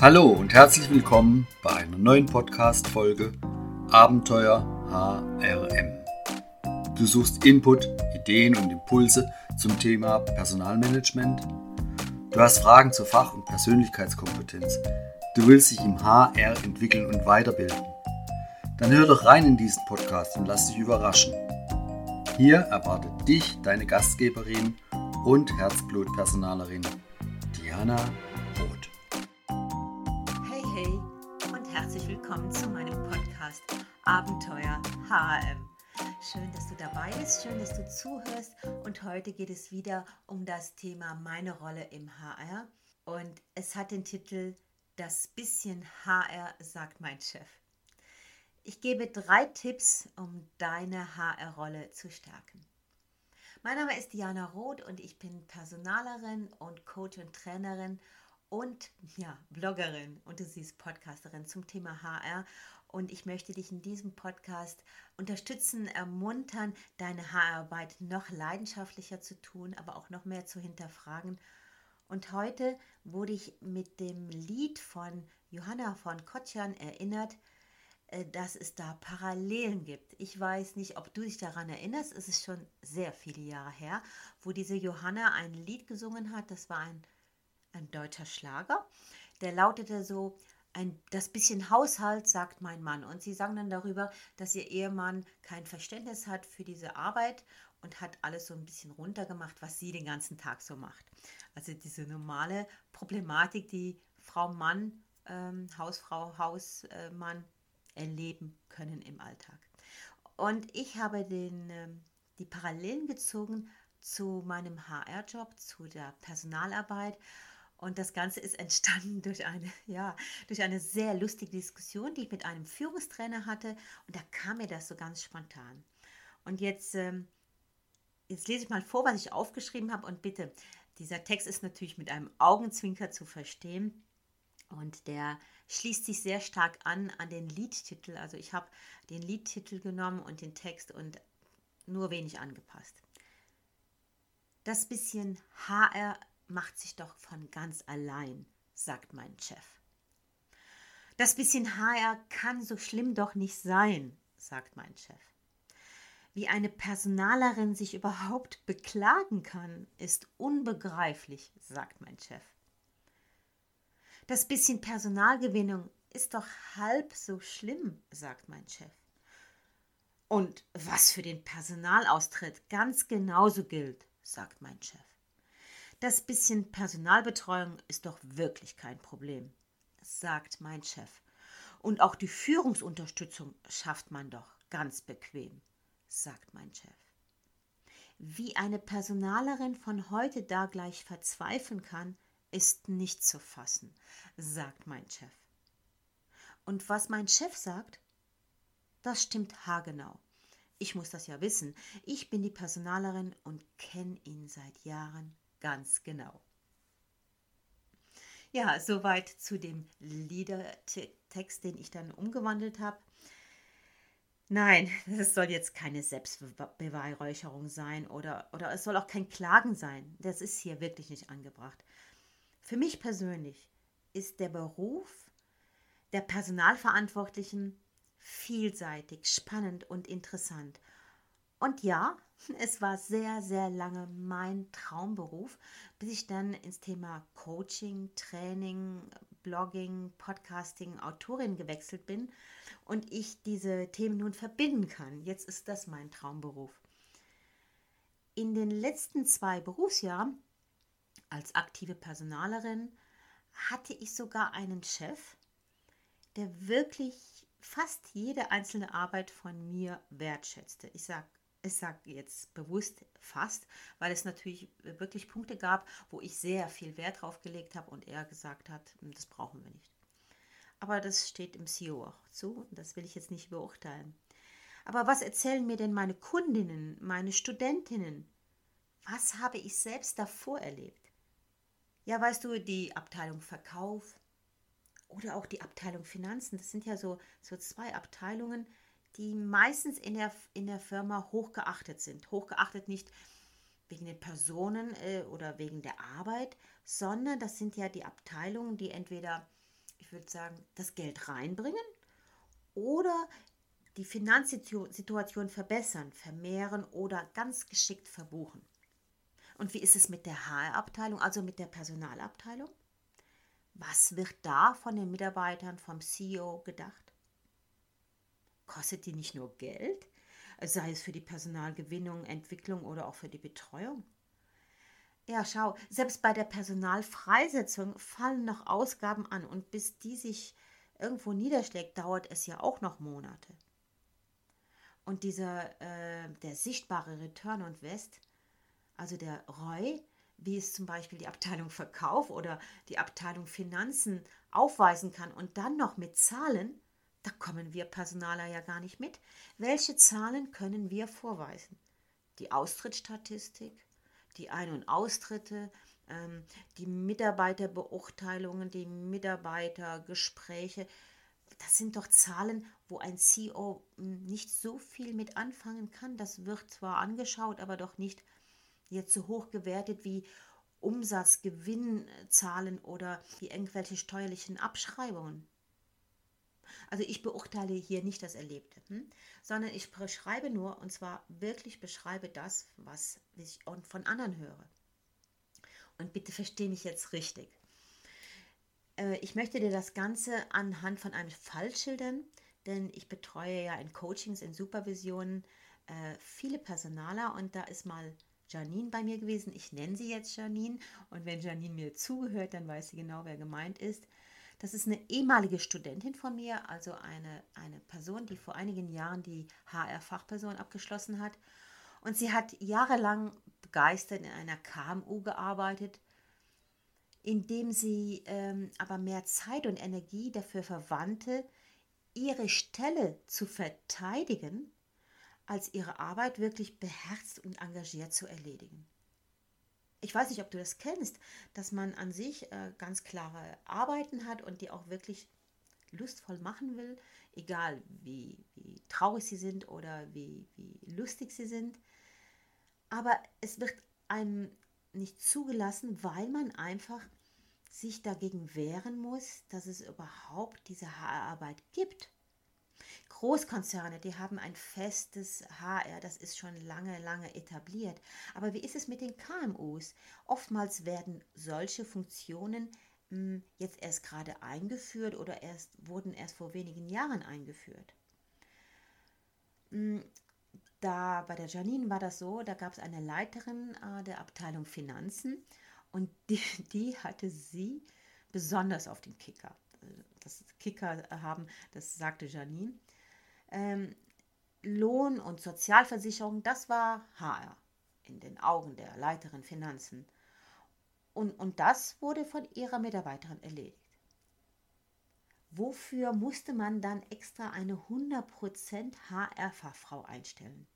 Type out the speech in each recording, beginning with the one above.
Hallo und herzlich willkommen bei einer neuen Podcast-Folge Abenteuer HRM. Du suchst Input, Ideen und Impulse zum Thema Personalmanagement. Du hast Fragen zur Fach- und Persönlichkeitskompetenz. Du willst dich im HR entwickeln und weiterbilden. Dann hör doch rein in diesen Podcast und lass dich überraschen. Hier erwartet dich deine Gastgeberin und Herzblutpersonalerin Diana willkommen zu meinem Podcast Abenteuer HRM. Schön, dass du dabei bist, schön, dass du zuhörst und heute geht es wieder um das Thema meine Rolle im HR und es hat den Titel Das bisschen HR sagt mein Chef. Ich gebe drei Tipps, um deine HR-Rolle zu stärken. Mein Name ist Diana Roth und ich bin Personalerin und Coach und Trainerin und ja, Bloggerin und du siehst Podcasterin zum Thema HR. Und ich möchte dich in diesem Podcast unterstützen, ermuntern, deine HR-Arbeit noch leidenschaftlicher zu tun, aber auch noch mehr zu hinterfragen. Und heute wurde ich mit dem Lied von Johanna von Kotschan erinnert, äh, dass es da Parallelen gibt. Ich weiß nicht, ob du dich daran erinnerst, es ist schon sehr viele Jahre her, wo diese Johanna ein Lied gesungen hat, das war ein, ein deutscher Schlager, der lautete so, ein, das bisschen Haushalt sagt mein Mann. Und sie sang dann darüber, dass ihr Ehemann kein Verständnis hat für diese Arbeit und hat alles so ein bisschen runtergemacht, was sie den ganzen Tag so macht. Also diese normale Problematik, die Frau Mann, ähm, Hausfrau, Hausmann erleben können im Alltag. Und ich habe den, ähm, die Parallelen gezogen zu meinem HR-Job, zu der Personalarbeit. Und das Ganze ist entstanden durch eine, ja, durch eine sehr lustige Diskussion, die ich mit einem Führungstrainer hatte. Und da kam mir das so ganz spontan. Und jetzt, ähm, jetzt lese ich mal vor, was ich aufgeschrieben habe. Und bitte, dieser Text ist natürlich mit einem Augenzwinker zu verstehen. Und der schließt sich sehr stark an an den Liedtitel. Also ich habe den Liedtitel genommen und den Text und nur wenig angepasst. Das bisschen HR macht sich doch von ganz allein, sagt mein Chef. Das bisschen HR kann so schlimm doch nicht sein, sagt mein Chef. Wie eine Personalerin sich überhaupt beklagen kann, ist unbegreiflich, sagt mein Chef. Das bisschen Personalgewinnung ist doch halb so schlimm, sagt mein Chef. Und was für den Personalaustritt ganz genauso gilt, sagt mein Chef. Das bisschen Personalbetreuung ist doch wirklich kein Problem, sagt mein Chef. Und auch die Führungsunterstützung schafft man doch ganz bequem, sagt mein Chef. Wie eine Personalerin von heute da gleich verzweifeln kann, ist nicht zu fassen, sagt mein Chef. Und was mein Chef sagt, das stimmt haargenau. Ich muss das ja wissen. Ich bin die Personalerin und kenne ihn seit Jahren ganz genau. Ja, soweit zu dem Liedertext, den ich dann umgewandelt habe. Nein, es soll jetzt keine Selbstbeweihräucherung sein oder, oder es soll auch kein Klagen sein. Das ist hier wirklich nicht angebracht. Für mich persönlich ist der Beruf der Personalverantwortlichen vielseitig, spannend und interessant. Und ja, es war sehr, sehr lange mein Traumberuf, bis ich dann ins Thema Coaching, Training, Blogging, Podcasting, Autorin gewechselt bin und ich diese Themen nun verbinden kann. Jetzt ist das mein Traumberuf. In den letzten zwei Berufsjahren als aktive Personalerin hatte ich sogar einen Chef, der wirklich fast jede einzelne Arbeit von mir wertschätzte. Ich sage ich sage jetzt bewusst fast, weil es natürlich wirklich Punkte gab, wo ich sehr viel Wert drauf gelegt habe und er gesagt hat, hm, das brauchen wir nicht. Aber das steht im CEO auch zu und das will ich jetzt nicht beurteilen. Aber was erzählen mir denn meine Kundinnen, meine Studentinnen? Was habe ich selbst davor erlebt? Ja, weißt du, die Abteilung Verkauf oder auch die Abteilung Finanzen, das sind ja so, so zwei Abteilungen, die meistens in der, in der Firma hochgeachtet sind. Hochgeachtet nicht wegen den Personen äh, oder wegen der Arbeit, sondern das sind ja die Abteilungen, die entweder ich würde sagen, das Geld reinbringen oder die Finanzsituation verbessern, vermehren oder ganz geschickt verbuchen. Und wie ist es mit der HR-Abteilung, also mit der Personalabteilung? Was wird da von den Mitarbeitern vom CEO gedacht? Kostet die nicht nur Geld, sei es für die Personalgewinnung, Entwicklung oder auch für die Betreuung? Ja, schau, selbst bei der Personalfreisetzung fallen noch Ausgaben an und bis die sich irgendwo niederschlägt, dauert es ja auch noch Monate. Und dieser, äh, der sichtbare Return on West, also der ROI, wie es zum Beispiel die Abteilung Verkauf oder die Abteilung Finanzen aufweisen kann und dann noch mit Zahlen, da kommen wir Personaler ja gar nicht mit. Welche Zahlen können wir vorweisen? Die Austrittsstatistik, die Ein- und Austritte, ähm, die Mitarbeiterbeurteilungen, die Mitarbeitergespräche. Das sind doch Zahlen, wo ein CEO hm, nicht so viel mit anfangen kann. Das wird zwar angeschaut, aber doch nicht jetzt so hoch gewertet wie Umsatz, Gewinnzahlen oder wie irgendwelche steuerlichen Abschreibungen. Also ich beurteile hier nicht das Erlebte, hm? sondern ich beschreibe nur, und zwar wirklich beschreibe das, was ich von anderen höre. Und bitte verstehe mich jetzt richtig. Äh, ich möchte dir das Ganze anhand von einem Fall schildern, denn ich betreue ja in Coachings, in Supervisionen äh, viele Personaler und da ist mal Janine bei mir gewesen. Ich nenne sie jetzt Janine und wenn Janine mir zugehört, dann weiß sie genau, wer gemeint ist. Das ist eine ehemalige Studentin von mir, also eine, eine Person, die vor einigen Jahren die HR-Fachperson abgeschlossen hat. Und sie hat jahrelang begeistert in einer KMU gearbeitet, indem sie ähm, aber mehr Zeit und Energie dafür verwandte, ihre Stelle zu verteidigen, als ihre Arbeit wirklich beherzt und engagiert zu erledigen ich weiß nicht, ob du das kennst, dass man an sich äh, ganz klare Arbeiten hat und die auch wirklich lustvoll machen will, egal wie, wie traurig sie sind oder wie, wie lustig sie sind. Aber es wird einem nicht zugelassen, weil man einfach sich dagegen wehren muss, dass es überhaupt diese Haararbeit gibt. Großkonzerne, die haben ein festes HR, das ist schon lange, lange etabliert. Aber wie ist es mit den KMUs? Oftmals werden solche Funktionen mh, hm, jetzt erst gerade eingeführt oder erst, wurden erst vor wenigen Jahren eingeführt. Hm, da bei der Janine war das so, da gab es eine Leiterin äh, der Abteilung Finanzen und die, die hatte sie besonders auf den Kicker. Das Kicker haben, das sagte Janine ähm, Lohn und Sozialversicherung, das war HR in den Augen der Leiterin Finanzen. Und, und das wurde von ihrer Mitarbeiterin erledigt. Wofür musste man dann extra eine 100% HR-Fachfrau einstellen?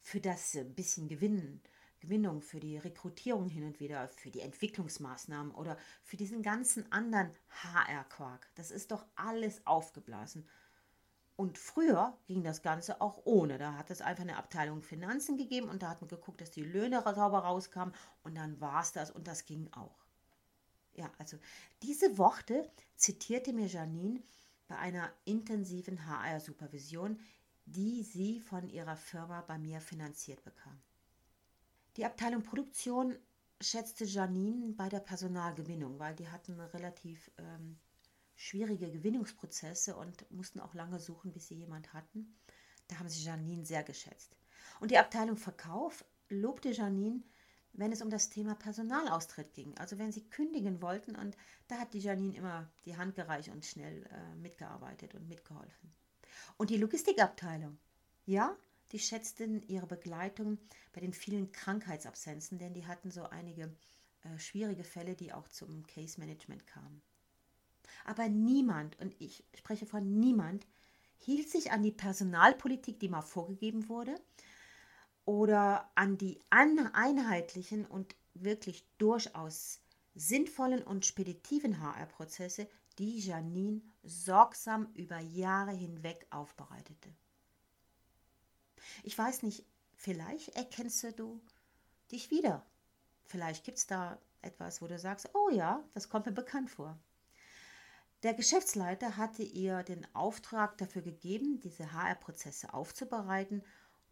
Für das bisschen Gewinnen, Gewinnung, für die Rekrutierung hin und wieder, für die Entwicklungsmaßnahmen oder für diesen ganzen anderen HR-Quark. Das ist doch alles aufgeblasen und früher ging das Ganze auch ohne. Da hat es einfach eine Abteilung Finanzen gegeben und da hat man geguckt, dass die Löhne sauber rauskamen und dann war es das und das ging auch. Ja, also diese Worte zitierte mir Janine bei einer intensiven HR-Supervision, die sie von ihrer Firma bei mir finanziert bekam. Die Abteilung Produktion schätzte Janine bei der Personalgewinnung, weil die hatten relativ ähm, schwierige Gewinnungsprozesse und mussten auch lange suchen, bis sie jemand hatten. Da haben sie Janine sehr geschätzt. Und die Abteilung Verkauf lobte Janine, wenn es um das Thema Personalaustritt ging. Also wenn sie kündigen wollten und da hat die Janine immer die Hand gereicht und schnell äh, mitgearbeitet und mitgeholfen. Und die Logistikabteilung, ja, die schätzten ihre Begleitung bei den vielen Krankheitsabsenzen, denn die hatten so einige äh, schwierige Fälle, die auch zum Case Management kamen. Aber niemand, und ich spreche von niemand, hielt sich an die Personalpolitik, die mal vorgegeben wurde, oder an die einheitlichen und wirklich durchaus sinnvollen und speditiven HR-Prozesse, die Janine sorgsam über Jahre hinweg aufbereitete. Ich weiß nicht, vielleicht erkennst du dich wieder. Vielleicht gibt es da etwas, wo du sagst, oh ja, das kommt mir bekannt vor. Der Geschäftsleiter hatte ihr den Auftrag dafür gegeben, diese HR-Prozesse aufzubereiten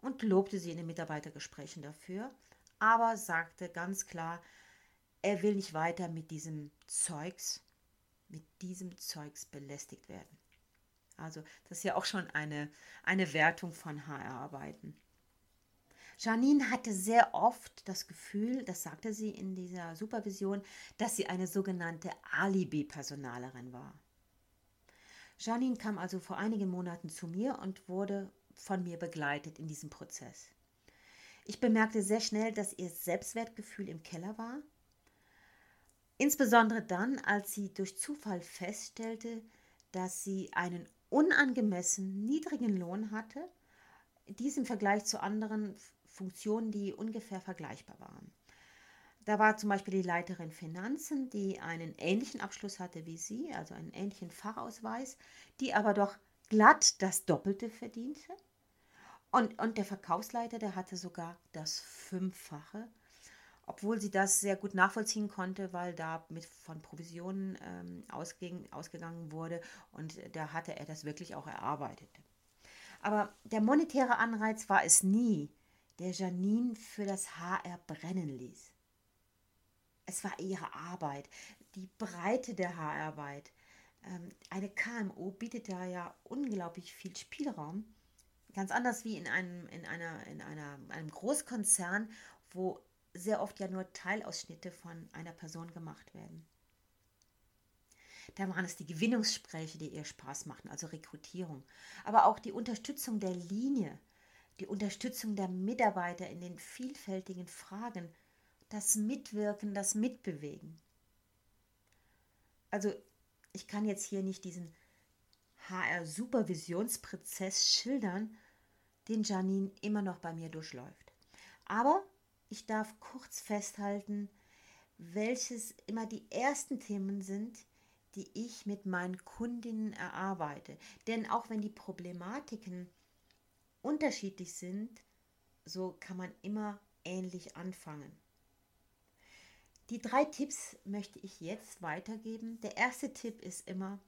und lobte sie in den Mitarbeitergesprächen dafür, aber sagte ganz klar, er will nicht weiter mit diesem Zeugs, mit diesem Zeugs belästigt werden. Also das ist ja auch schon eine, eine Wertung von HR-Arbeiten. Janine hatte sehr oft das Gefühl, das sagte sie in dieser Supervision, dass sie eine sogenannte Alibi-Personalerin war. Janine kam also vor einigen Monaten zu mir und wurde von mir begleitet in diesem Prozess. Ich bemerkte sehr schnell, dass ihr Selbstwertgefühl im Keller war. Insbesondere dann, als sie durch Zufall feststellte, dass sie einen unangemessen niedrigen Lohn hatte, dies im Vergleich zu anderen Funktionen, die ungefähr vergleichbar waren. Da war zum Beispiel die Leiterin Finanzen, die einen ähnlichen Abschluss hatte wie sie, also einen ähnlichen Fachausweis, die aber doch glatt das Doppelte verdiente. Und, und der Verkaufsleiter, der hatte sogar das Fünffache, obwohl sie das sehr gut nachvollziehen konnte, weil da mit von Provisionen ähm, ausging, ausgegangen wurde und da hatte er das wirklich auch erarbeitet. Aber der monetäre Anreiz war es nie, der Janine für das HR brennen ließ. Es war ihre Arbeit, die Breite der HR-Arbeit. Ähm, eine KMU bietet da ja unglaublich viel Spielraum. Ganz anders wie in einem, in einer, in einer, einem Großkonzern, wo sehr oft ja nur Teilausschnitte von einer Person gemacht werden. Da waren es die Gewinnungsgespräche, die ihr Spaß machten, also Rekrutierung. Aber auch die Unterstützung der Linie, die Unterstützung der Mitarbeiter in den vielfältigen Fragen, das Mitwirken, das Mitbewegen. Also ich kann jetzt hier nicht diesen HR-Supervisionsprozess schildern, den Janine immer noch bei mir durchläuft. Aber ich darf kurz festhalten, welches immer die ersten Themen sind, die ich mit meinen Kundinnen erarbeite. Denn auch wenn die Problematiken unterschiedlich sind, so kann man immer ähnlich anfangen. Die drei Tipps möchte ich jetzt weitergeben. Der erste Tipp ist immer,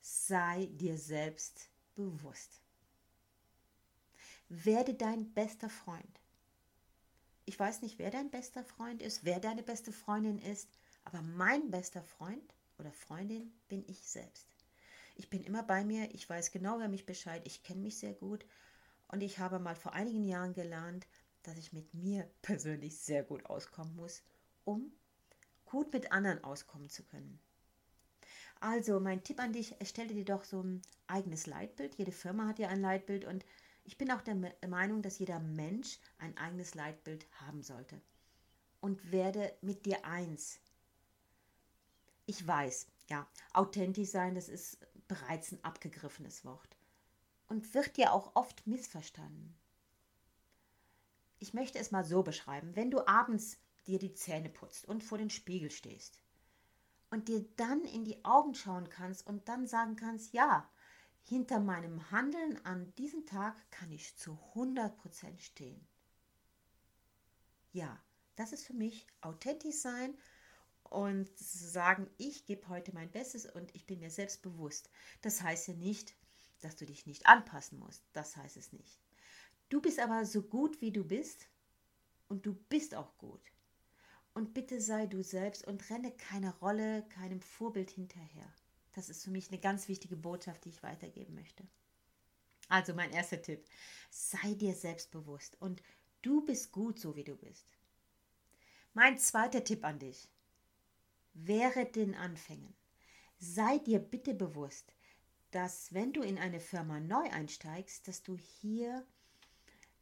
sei dir selbst bewusst. Werde dein bester Freund. Ich weiß nicht, wer dein bester Freund ist, wer deine beste Freundin ist, aber mein bester Freund oder Freundin bin ich selbst. Ich bin immer bei mir, ich weiß genau wer mich Bescheid, ich kenne mich sehr gut und ich habe mal vor einigen Jahren gelernt, dass ich mit mir persönlich sehr gut auskommen muss, um gut mit anderen auskommen zu können. Also mein Tipp an dich, erstelle dir doch so ein eigenes Leitbild. Jede Firma hat ja ein Leitbild und ich bin auch der Meinung, dass jeder Mensch ein eigenes Leitbild haben sollte. Und werde mit dir eins. Ich weiß, ja, authentisch sein, das ist bereits ein abgegriffenes Wort und wird ja auch oft missverstanden. Ich möchte es mal so beschreiben, wenn du abends dir die Zähne putzt und vor den Spiegel stehst und dir dann in die Augen schauen kannst und dann sagen kannst, ja, hinter meinem Handeln an diesem Tag kann ich zu 100% stehen. Ja, das ist für mich authentisch sein und sagen, ich gebe heute mein Bestes und ich bin mir selbst bewusst. Das heißt ja nicht, dass du dich nicht anpassen musst. Das heißt es nicht. Du bist aber so gut, wie du bist und du bist auch gut. Und bitte sei du selbst und renne keine Rolle, keinem Vorbild hinterher. Das ist für mich eine ganz wichtige Botschaft, die ich weitergeben möchte. Also mein erster Tipp, sei dir selbstbewusst und du bist gut so, wie du bist. Mein zweiter Tipp an dich, wäre den Anfängen. Sei dir bitte bewusst, dass wenn du in eine Firma neu einsteigst, dass du hier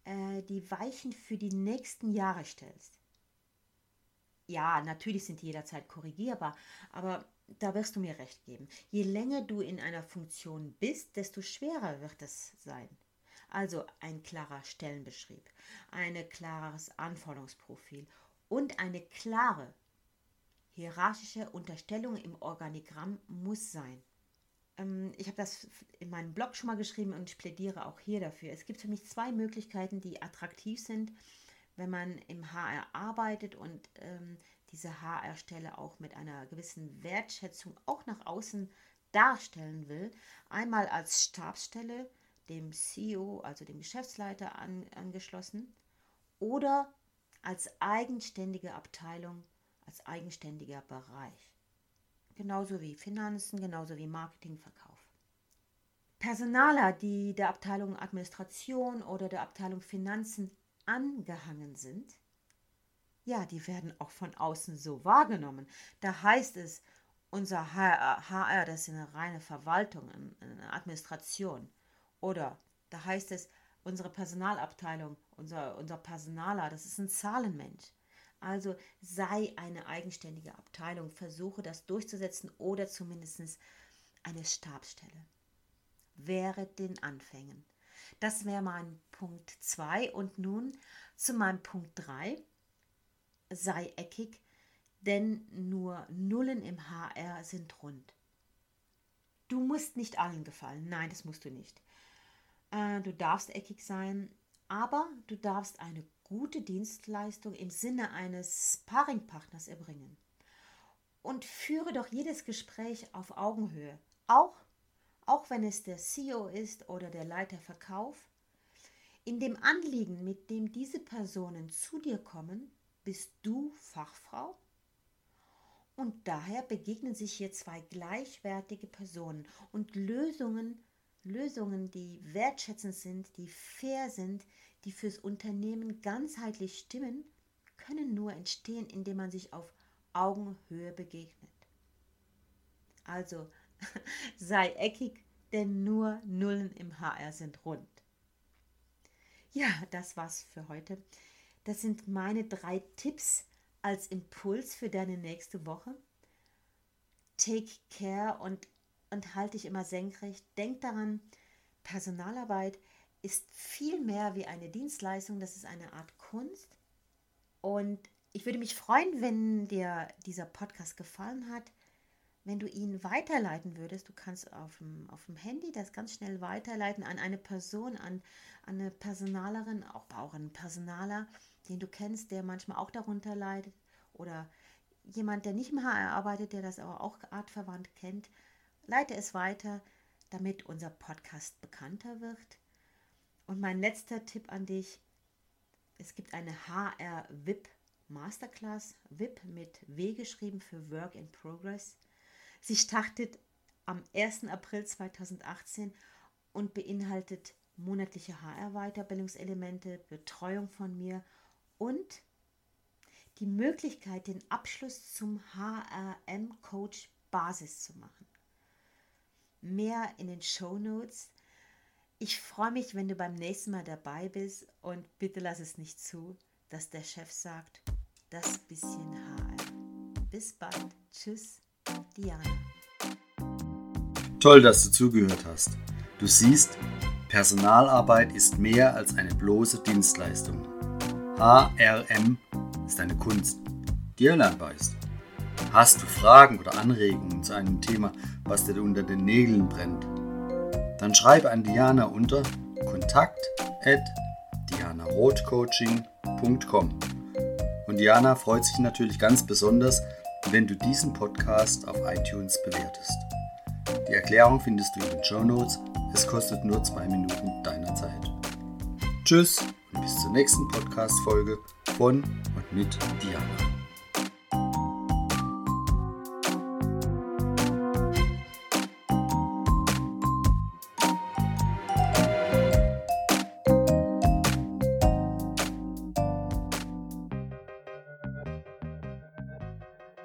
äh, die Weichen für die nächsten Jahre stellst. Ja, natürlich sind die jederzeit korrigierbar, aber da wirst du mir recht geben. Je länger du in einer Funktion bist, desto schwerer wird es sein. Also ein klarer Stellenbeschrieb, ein klares Anforderungsprofil und eine klare hierarchische Unterstellung im Organigramm muss sein. Ähm, ich habe das in meinem Blog schon mal geschrieben und ich plädiere auch hier dafür. Es gibt für mich zwei Möglichkeiten, die attraktiv sind, wenn man im HR arbeitet und ähm, diese HR-Stelle auch mit einer gewissen Wertschätzung auch nach außen darstellen will, einmal als Stabsstelle, dem CEO, also dem Geschäftsleiter an, angeschlossen, oder als eigenständige Abteilung, als eigenständiger Bereich. Genauso wie Finanzen, genauso wie Marketing, Verkauf. Personaler, die der Abteilung Administration oder der Abteilung Finanzen angehangen sind, ja, die werden auch von außen so wahrgenommen. Da heißt es, unser HR, HR das ist eine reine Verwaltung, eine Administration. Oder da heißt es, unsere Personalabteilung, unser, unser Personaler, das ist ein Zahlenmensch. Also sei eine eigenständige Abteilung, versuche das durchzusetzen oder zumindest eine Stabsstelle. Wäre den Anfängen. Das wäre mein Punkt 2 und nun zu meinem Punkt 3 sei eckig, denn nur Nullen im HR sind rund. Du musst nicht allen gefallen, nein, das musst du nicht. Äh, du darfst eckig sein, aber du darfst eine gute Dienstleistung im Sinne eines Sparringpartners erbringen. Und führe doch jedes Gespräch auf Augenhöhe, auch, auch wenn es der CEO ist oder der Leiter Verkauf. In dem Anliegen, mit dem diese Personen zu dir kommen, bist du Fachfrau? Und daher begegnen sich hier zwei gleichwertige Personen und Lösungen, Lösungen, die wertschätzend sind, die fair sind, die fürs Unternehmen ganzheitlich stimmen, können nur entstehen, indem man sich auf Augenhöhe begegnet. Also sei eckig, denn nur Nullen im HR sind rund. Ja, das war's für heute. Das sind meine drei Tipps als Impuls für deine nächste Woche. Take care und, und halte dich immer senkrecht. Denk daran, Personalarbeit ist viel mehr wie eine Dienstleistung, das ist eine Art Kunst. Und ich würde mich freuen, wenn dir dieser Podcast gefallen hat, wenn du ihn weiterleiten würdest. Du kannst auf dem, auf dem Handy das ganz schnell weiterleiten an eine Person, an, an eine Personalerin, auch, auch einen Personaler den du kennst, der manchmal auch darunter leidet oder jemand, der nicht im HR arbeitet, der das aber auch artverwandt kennt, leite es weiter, damit unser Podcast bekannter wird. Und mein letzter Tipp an dich, es gibt eine HR VIP Masterclass, VIP mit W geschrieben für Work in Progress. Sie startet am 1. April 2018 und beinhaltet monatliche HR-Weiterbildungselemente, Betreuung von mir und die Möglichkeit, den Abschluss zum HRM-Coach Basis zu machen. Mehr in den Show Notes. Ich freue mich, wenn du beim nächsten Mal dabei bist und bitte lass es nicht zu, dass der Chef sagt, das bisschen HR. Bis bald. Tschüss, Diana. Toll, dass du zugehört hast. Du siehst, Personalarbeit ist mehr als eine bloße Dienstleistung. HRM ist eine Kunst, die erlernbar ist. Hast du Fragen oder Anregungen zu einem Thema, was dir unter den Nägeln brennt? Dann schreibe an Diana unter kontakt at dianarothcoaching.com. Und Diana freut sich natürlich ganz besonders, wenn du diesen Podcast auf iTunes bewertest. Die Erklärung findest du in den Show Notes. Es kostet nur zwei Minuten deiner Zeit. Tschüss! bis zur nächsten Podcast-Folge von und mit Diana.